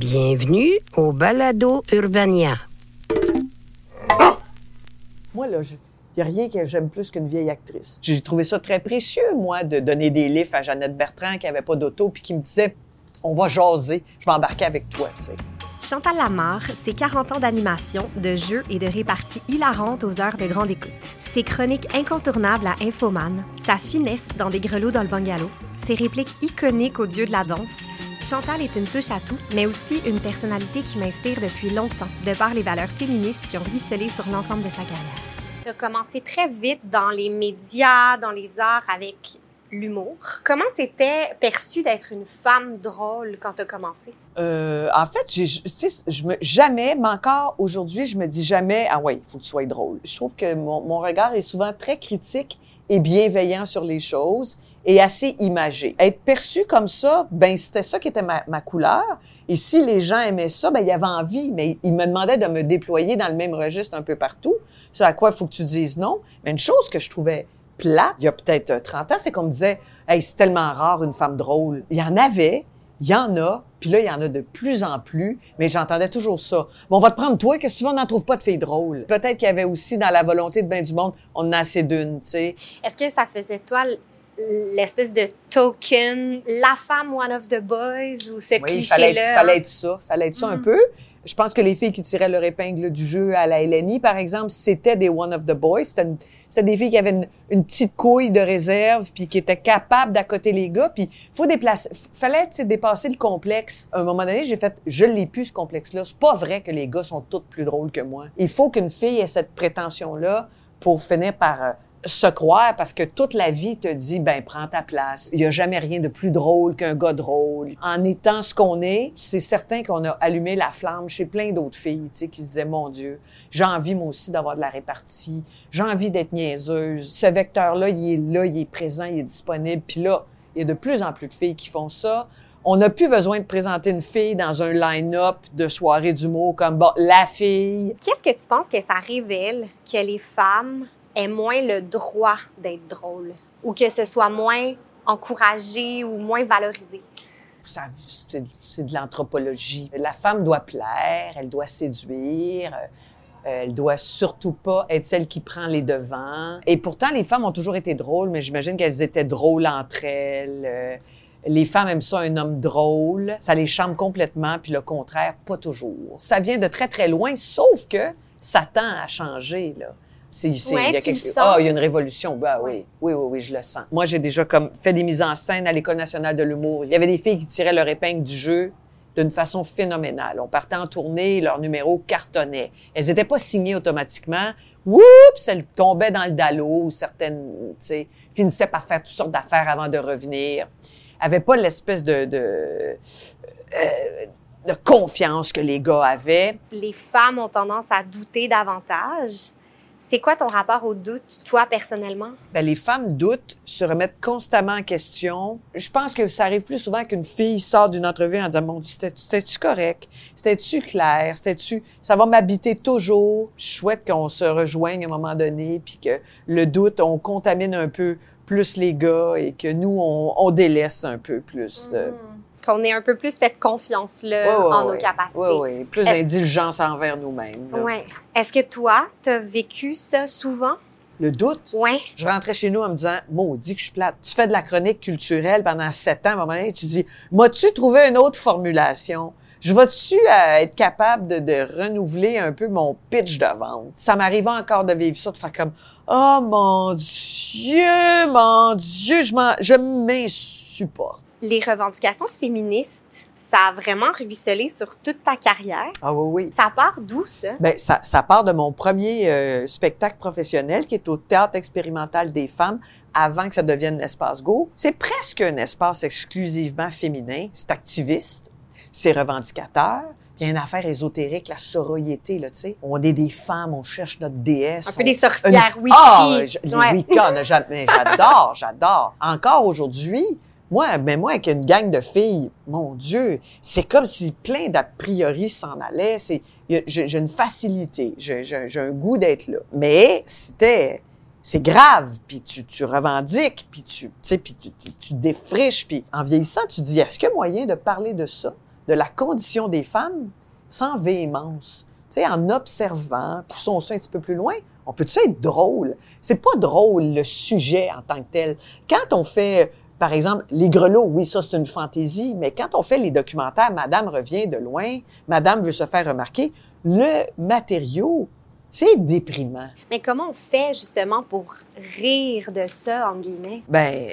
Bienvenue au Balado Urbania. Moi, là, il n'y a rien que j'aime plus qu'une vieille actrice. J'ai trouvé ça très précieux, moi, de donner des livres à Jeannette Bertrand qui avait pas d'auto puis qui me disait on va jaser, je vais embarquer avec toi, tu sais. Chantal Lamarre, c'est 40 ans d'animation, de jeux et de réparties hilarantes aux heures de grande écoute. Ses chroniques incontournables à Infoman, sa finesse dans des grelots dans le bungalow, ses répliques iconiques au dieu de la danse. Chantal est une touche à tout, mais aussi une personnalité qui m'inspire depuis longtemps, de par les valeurs féministes qui ont ruisselé sur l'ensemble de sa carrière. Tu as commencé très vite dans les médias, dans les arts avec l'humour. Comment c'était perçu d'être une femme drôle quand tu as commencé? Euh, en fait, j'ai, je me, jamais, mais encore aujourd'hui, je me dis jamais, ah ouais, il faut que tu sois drôle. Je trouve que mon, mon regard est souvent très critique et bienveillant sur les choses et assez imagé. Être perçu comme ça, ben c'était ça qui était ma, couleur. Et si les gens aimaient ça, ben il y avait envie, mais ils me demandaient de me déployer dans le même registre un peu partout. C'est à quoi il faut que tu dises non. Mais une chose que je trouvais plate, il y a peut-être 30 ans, c'est qu'on me disait, hey, c'est tellement rare une femme drôle. Il y en avait, il y en a, puis là, il y en a de plus en plus, mais j'entendais toujours ça. Bon, on va te prendre toi, qu'est-ce que tu veux, on n'en trouve pas de filles drôles. Peut-être qu'il y avait aussi dans la volonté de bien du monde, on en a assez d'une, tu sais. Est-ce que ça faisait toi l'espèce de token, la femme one of the boys ou ce oui, cliché-là? Fallait, fallait être ça, fallait être ça un peu. Je pense que les filles qui tiraient leur épingle du jeu à la LNI, par exemple, c'était des one of the boys. C'était des filles qui avaient une, petite couille de réserve, puis qui étaient capables d'accoter les gars. Puis faut déplacer, fallait dépasser le complexe. À un moment donné, j'ai fait, je l'ai plus ce complexe-là. C'est pas vrai que les gars sont toutes plus drôles que moi. Il faut qu'une fille ait cette prétention-là pour finir par euh, se croire parce que toute la vie te dit ben prends ta place. Il y a jamais rien de plus drôle qu'un gars drôle. En étant ce qu'on est, c'est certain qu'on a allumé la flamme chez plein d'autres filles, tu sais qui se disaient mon dieu, j'ai envie moi aussi d'avoir de la répartie, j'ai envie d'être niaiseuse. Ce vecteur là, il est là, il est présent, il est disponible. Puis là, il y a de plus en plus de filles qui font ça. On n'a plus besoin de présenter une fille dans un line-up de soirée d'humour comme bon, la fille. Qu'est-ce que tu penses que ça révèle que les femmes aient moins le droit d'être drôle ou que ce soit moins encouragé ou moins valorisé? C'est de l'anthropologie. La femme doit plaire, elle doit séduire, euh, elle doit surtout pas être celle qui prend les devants. Et pourtant, les femmes ont toujours été drôles, mais j'imagine qu'elles étaient drôles entre elles. Euh, les femmes aiment ça, un homme drôle. Ça les charme complètement, puis le contraire, pas toujours. Ça vient de très, très loin, sauf que ça tend à changer, là. C'est, c'est, Ouais, il y a quelque-? Ah, il y a une révolution. Ouais. oui, oui, oui, oui, je le sens. Moi, j'ai déjà comme fait des mises en scène à l'École nationale de l'humour. Il y avait des filles qui tiraient leur épingle du jeu d'une façon phénoménale. On partait en tournée, leur numéro cartonnait. Elles n'étaient pas signées automatiquement. Oups, elles tombaient dans le dallo ou certaines, tu sais, finissaient par faire toutes sortes d'affaires avant de revenir. Avaient pas l'espèce de, de, euh, de confiance que les gars avaient. Les femmes ont tendance à douter davantage. C'est quoi ton rapport au doute, toi, personnellement? Ben, les femmes doutent, se remettent constamment en question. Je pense que ça arrive plus souvent qu'une fille sort d'une entrevue en disant, mon Dieu, c'était- c'était-tu correct? C'était-tu clair? C'était-tu, ça va m'habiter toujours? Je souhaite qu'on se rejoigne à un moment donné puis que le doute, on contamine un peu plus les gars et que nous, on, on délaisse un peu plus. Qu'on ait un peu plus cette confiance-là ouais, ouais, en nos capacités. Ouais, ouais. Plus d'indulgence envers nous-mêmes. Ouais. Est-ce que toi, t'as vécu ça souvent? Le doute, Ouais. Je rentrais chez nous en me disant, maudit que je suis plate. Tu fais de la chronique culturelle pendant sept ans, à un moment donné, tu dis, m'as-tu trouvé une autre formulation? Je vais-tu euh, être capable de, de renouveler un peu mon pitch de vente? Ça m'arrivait encore de vivre ça, de faire comme, oh mon Dieu, mon Dieu, je m'en, je m'insupporte. Les revendications féministes, ça a vraiment ruisselé sur toute ta carrière. Ah oui, oui. Ça part d'où, ça? Ben, ça, ça part de mon premier euh, spectacle professionnel qui est au Théâtre expérimental des femmes avant que ça devienne l'espace Go. C'est presque un espace exclusivement féminin. C'est activiste, c'est revendicateur. Il y a une affaire ésotérique, la sororité, là, tu sais. On est des femmes, on cherche notre déesse. Un peu on- des sorcières Une- witchy. Ah, je- les Ouais. J'adore, j'adore. Encore aujourd'hui, moi, mais moi, avec une gang de filles, mon Dieu, c'est comme si plein d'a priori s'en allaient. C'est, j'ai une facilité, j'ai un goût d'être là. Mais c'était, c'est grave, puis tu, tu revendiques, puis tu, puis tu, tu, tu défriches, puis en vieillissant, tu dis, est-ce qu'il y a moyen de parler de ça de la condition des femmes sans véhémence? Tu sais, en observant, poussons ça un petit peu plus loin, on peut-tu être drôle? C'est pas drôle, le sujet en tant que tel. Quand on fait, par exemple, les grelots, oui, ça, c'est une fantaisie, mais quand on fait les documentaires, Madame revient de loin, Madame veut se faire remarquer, le matériau, c'est déprimant. Mais comment on fait justement pour rire de ça, en guillemets? Ben,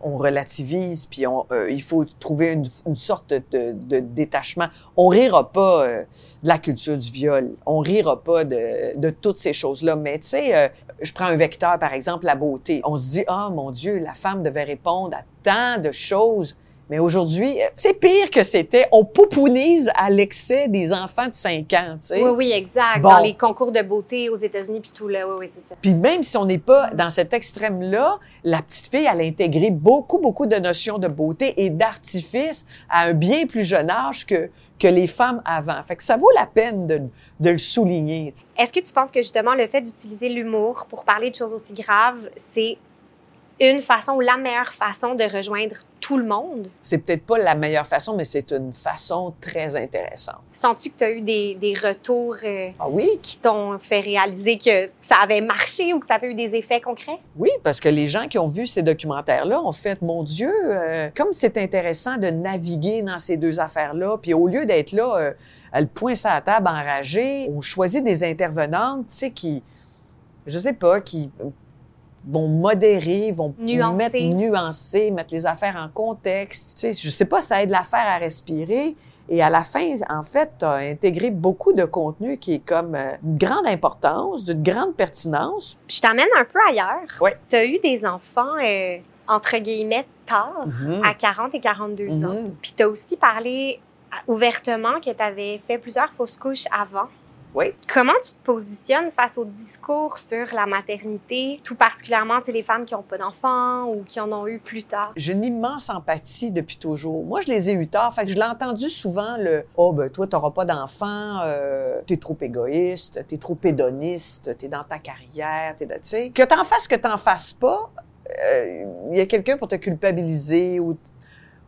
on relativise, puis on, euh, il faut trouver une, une sorte de, de, détachement. On rira pas euh, de la culture du viol, on rira pas de, de toutes ces choses-là. Mais tu sais, euh, je prends un vecteur, par exemple, la beauté. On se dit, ah mon Dieu, la femme devait répondre à tant de choses. Mais aujourd'hui, c'est pire que c'était. On poupounise à l'excès des enfants de 5 ans, tu sais. Oui, oui, exact. Dans les concours de beauté aux États-Unis, puis tout là, oui, oui, c'est ça. Puis même si on n'est pas dans cet extrême-là, la petite fille, elle a intégré beaucoup, beaucoup de notions de beauté et d'artifice à un bien plus jeune âge que, que les femmes avant. Fait que ça vaut la peine de, de le souligner. Est-ce que tu penses que justement le fait d'utiliser l'humour pour parler de choses aussi graves, c'est une façon ou la meilleure façon de rejoindre tout le monde? C'est peut-être pas la meilleure façon, mais c'est une façon très intéressante. Sens-tu que tu as eu des, des retours euh, ah oui? qui t'ont fait réaliser que ça avait marché ou que ça avait eu des effets concrets? Oui, parce que les gens qui ont vu ces documentaires-là ont fait, mon Dieu, euh, comme c'est intéressant de naviguer dans ces deux affaires-là, puis au lieu d'être là, euh, elle pointe à la table enragée, on choisit des intervenantes, tu sais, qui, je sais pas, qui vont modérer, vont nuancer. mettre nuancer, mettre les affaires en contexte. Tu sais, je sais pas, ça aide l'affaire à respirer. Et à la fin, en fait, tu as intégré beaucoup de contenu qui est comme euh, une grande importance, d'une grande pertinence. Je t'amène un peu ailleurs. Oui. Tu as eu des enfants, euh, entre guillemets, tard, Mhm. à 40 et 42 ans. Mhm. Puis tu as aussi parlé ouvertement que tu avais fait plusieurs fausses couches avant. Oui. Comment tu te positionnes face au discours sur la maternité, tout particulièrement tu sais, les femmes qui n'ont pas d'enfants ou qui en ont eu plus tard? J'ai une immense empathie depuis toujours. Moi, je les ai eu tard, fait que je l'ai entendu souvent le « Oh, ben toi, t'auras pas d'enfant, euh, t'es trop égoïste, t'es trop pédoniste, t'es dans ta carrière, t'es... » Tu sais, que t'en fasses, que t'en fasses pas, euh, il y a quelqu'un pour te culpabiliser ou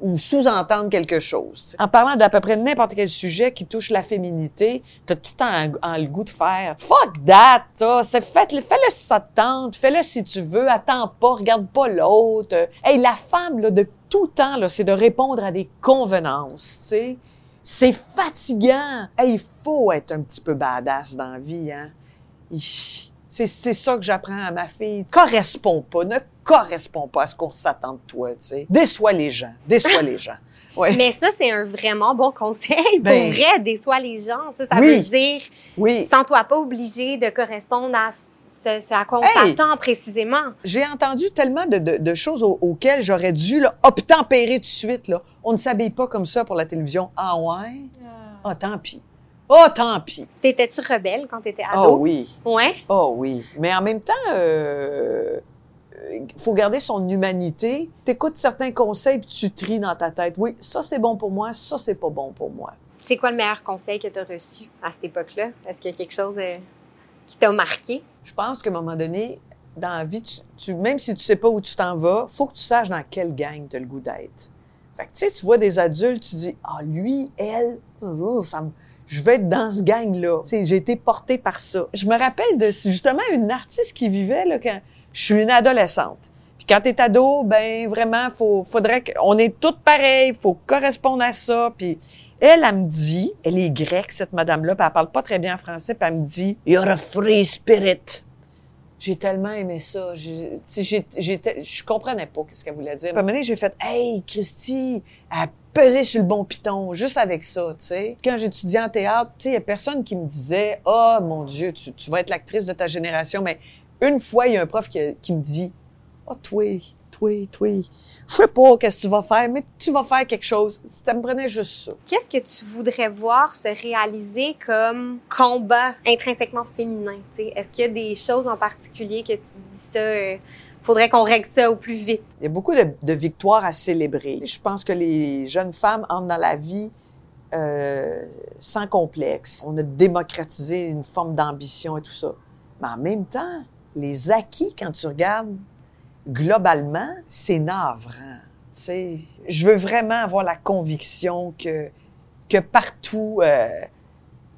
ou sous-entendre quelque chose. t'sais. En parlant d'à peu près n'importe quel sujet qui touche la féminité, t'as tout le temps le goût de faire fuck that, fais-le si ça te tente, fais-le si tu veux, attends pas, regarde pas l'autre. Hey, la femme là de tout temps là, c'est de répondre à des convenances, tu sais. C'est fatigant. Hey, il faut être un petit peu badass dans la vie, hein. C'est, ça que j'apprends à ma fille. Correspond pas, ne correspond pas à ce qu'on s'attend de toi, tu sais. Déçois les gens, déçois les gens. Ouais. Mais ça, c'est un vraiment bon conseil. Ben- Pour vrai, déçois les gens. Ça, ça Oui. veut dire, Oui. sens-toi pas obligé de correspondre à ce, ce à quoi on Hey! s'attend précisément. J'ai entendu tellement de, de- de choses au- auxquelles j'aurais dû là, obtempérer tout de suite. Là. On ne s'habille pas comme ça pour la télévision. Ah ouais? Ah, tant pis. Oh, tant pis. T'étais-tu rebelle quand t'étais ado? Oh oui. Ouais? Oh oui. Mais en même temps, euh, faut garder son humanité. T'écoutes certains conseils puis tu tries dans ta tête. Oui, ça c'est bon pour moi, ça c'est pas bon pour moi. C'est quoi le meilleur conseil que t'as reçu à cette époque-là? Est-ce qu'il y a quelque chose euh, qui t'a marqué? Je pense qu'à un moment donné, dans la vie, tu, tu- même si tu sais pas où tu t'en vas, faut que tu saches dans quelle gang tu as le goût d'être. Fait que, tu sais, tu vois des adultes, tu dis, ah, lui, elle, ça me, je vais être dans ce gang-là. J'ai été portée par ça. Je me rappelle de, justement, une artiste qui vivait, là, quand je suis une adolescente. Puis quand t'es ado, ben, vraiment, faut, faudrait qu'on est toutes pareilles, faut correspondre à ça, puis elle, elle me dit, elle est grecque, cette madame-là, puis elle parle pas très bien français, puis elle me dit, You're a free spirit. J'ai tellement aimé ça. J'étais- je comprenais pas ce qu'elle voulait dire. À un moment donné, j'ai fait, Hey, Christy, elle pesé sur le bon piton, juste avec ça, tu sais. Quand j'étudiais en théâtre, tu sais, il y a personne qui me disait, Oh, mon Dieu, tu, vas être l'actrice de ta génération. Mais une fois, il y a un prof qui, me dit, Oh, toi, toi, toi, je sais pas qu'est-ce que tu vas faire, mais tu vas faire quelque chose. Ça me prenait juste ça. Qu'est-ce que tu voudrais voir se réaliser comme combat intrinsèquement féminin? tu sais? Est-ce qu'il y a des choses en particulier que tu dis ça, euh, faudrait qu'on règle ça au plus vite? Il y a beaucoup de, victoires à célébrer. Je pense que les jeunes femmes entrent dans la vie euh, sans complexe. On a démocratisé une forme d'ambition et tout ça. Mais en même temps, les acquis, quand tu regardes globalement, c'est navrant. Tu sais, je veux vraiment avoir la conviction que que partout, euh,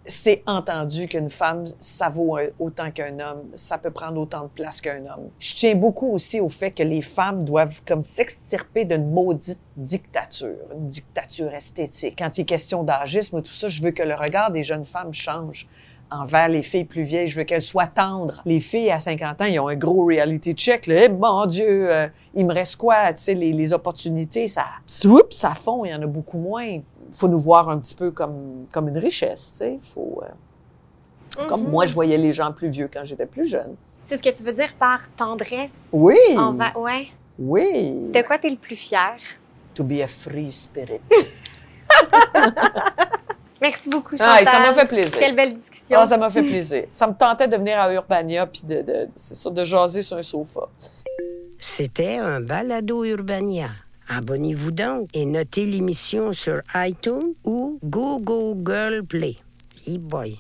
c'est entendu qu'une femme, ça vaut autant qu'un homme, ça peut prendre autant de place qu'un homme. Je tiens beaucoup aussi au fait que les femmes doivent comme s'extirper d'une maudite dictature, une dictature esthétique. Quand il est question d'âgisme et tout ça, je veux que le regard des jeunes femmes change envers les filles plus vieilles. Je veux qu'elles soient tendres. Les filles à 50 ans, ils ont un gros reality check. Là. Eh, mon Dieu, euh, il me reste quoi? Tu sais, les, les opportunités, ça, swoop, ça fond. Il y en a beaucoup moins. Faut nous voir un petit peu comme, comme une richesse. Tu sais. Faut, euh, Comme moi, je voyais les gens plus vieux quand j'étais plus jeune. C'est ce que tu veux dire par tendresse? Oui. Envers... Ouais. Oui. De quoi t'es le plus fier? To be a free spirit. Merci beaucoup, Ah, Chantal. ça m'a fait plaisir. Quelle belle discussion. Ah, ça m'a fait plaisir. Ça me tentait de venir à Urbania puis de, de, c'est ça, de jaser sur un sofa. C'était un balado Urbania. Abonnez-vous donc et notez l'émission sur iTunes ou Google Play. E-boy.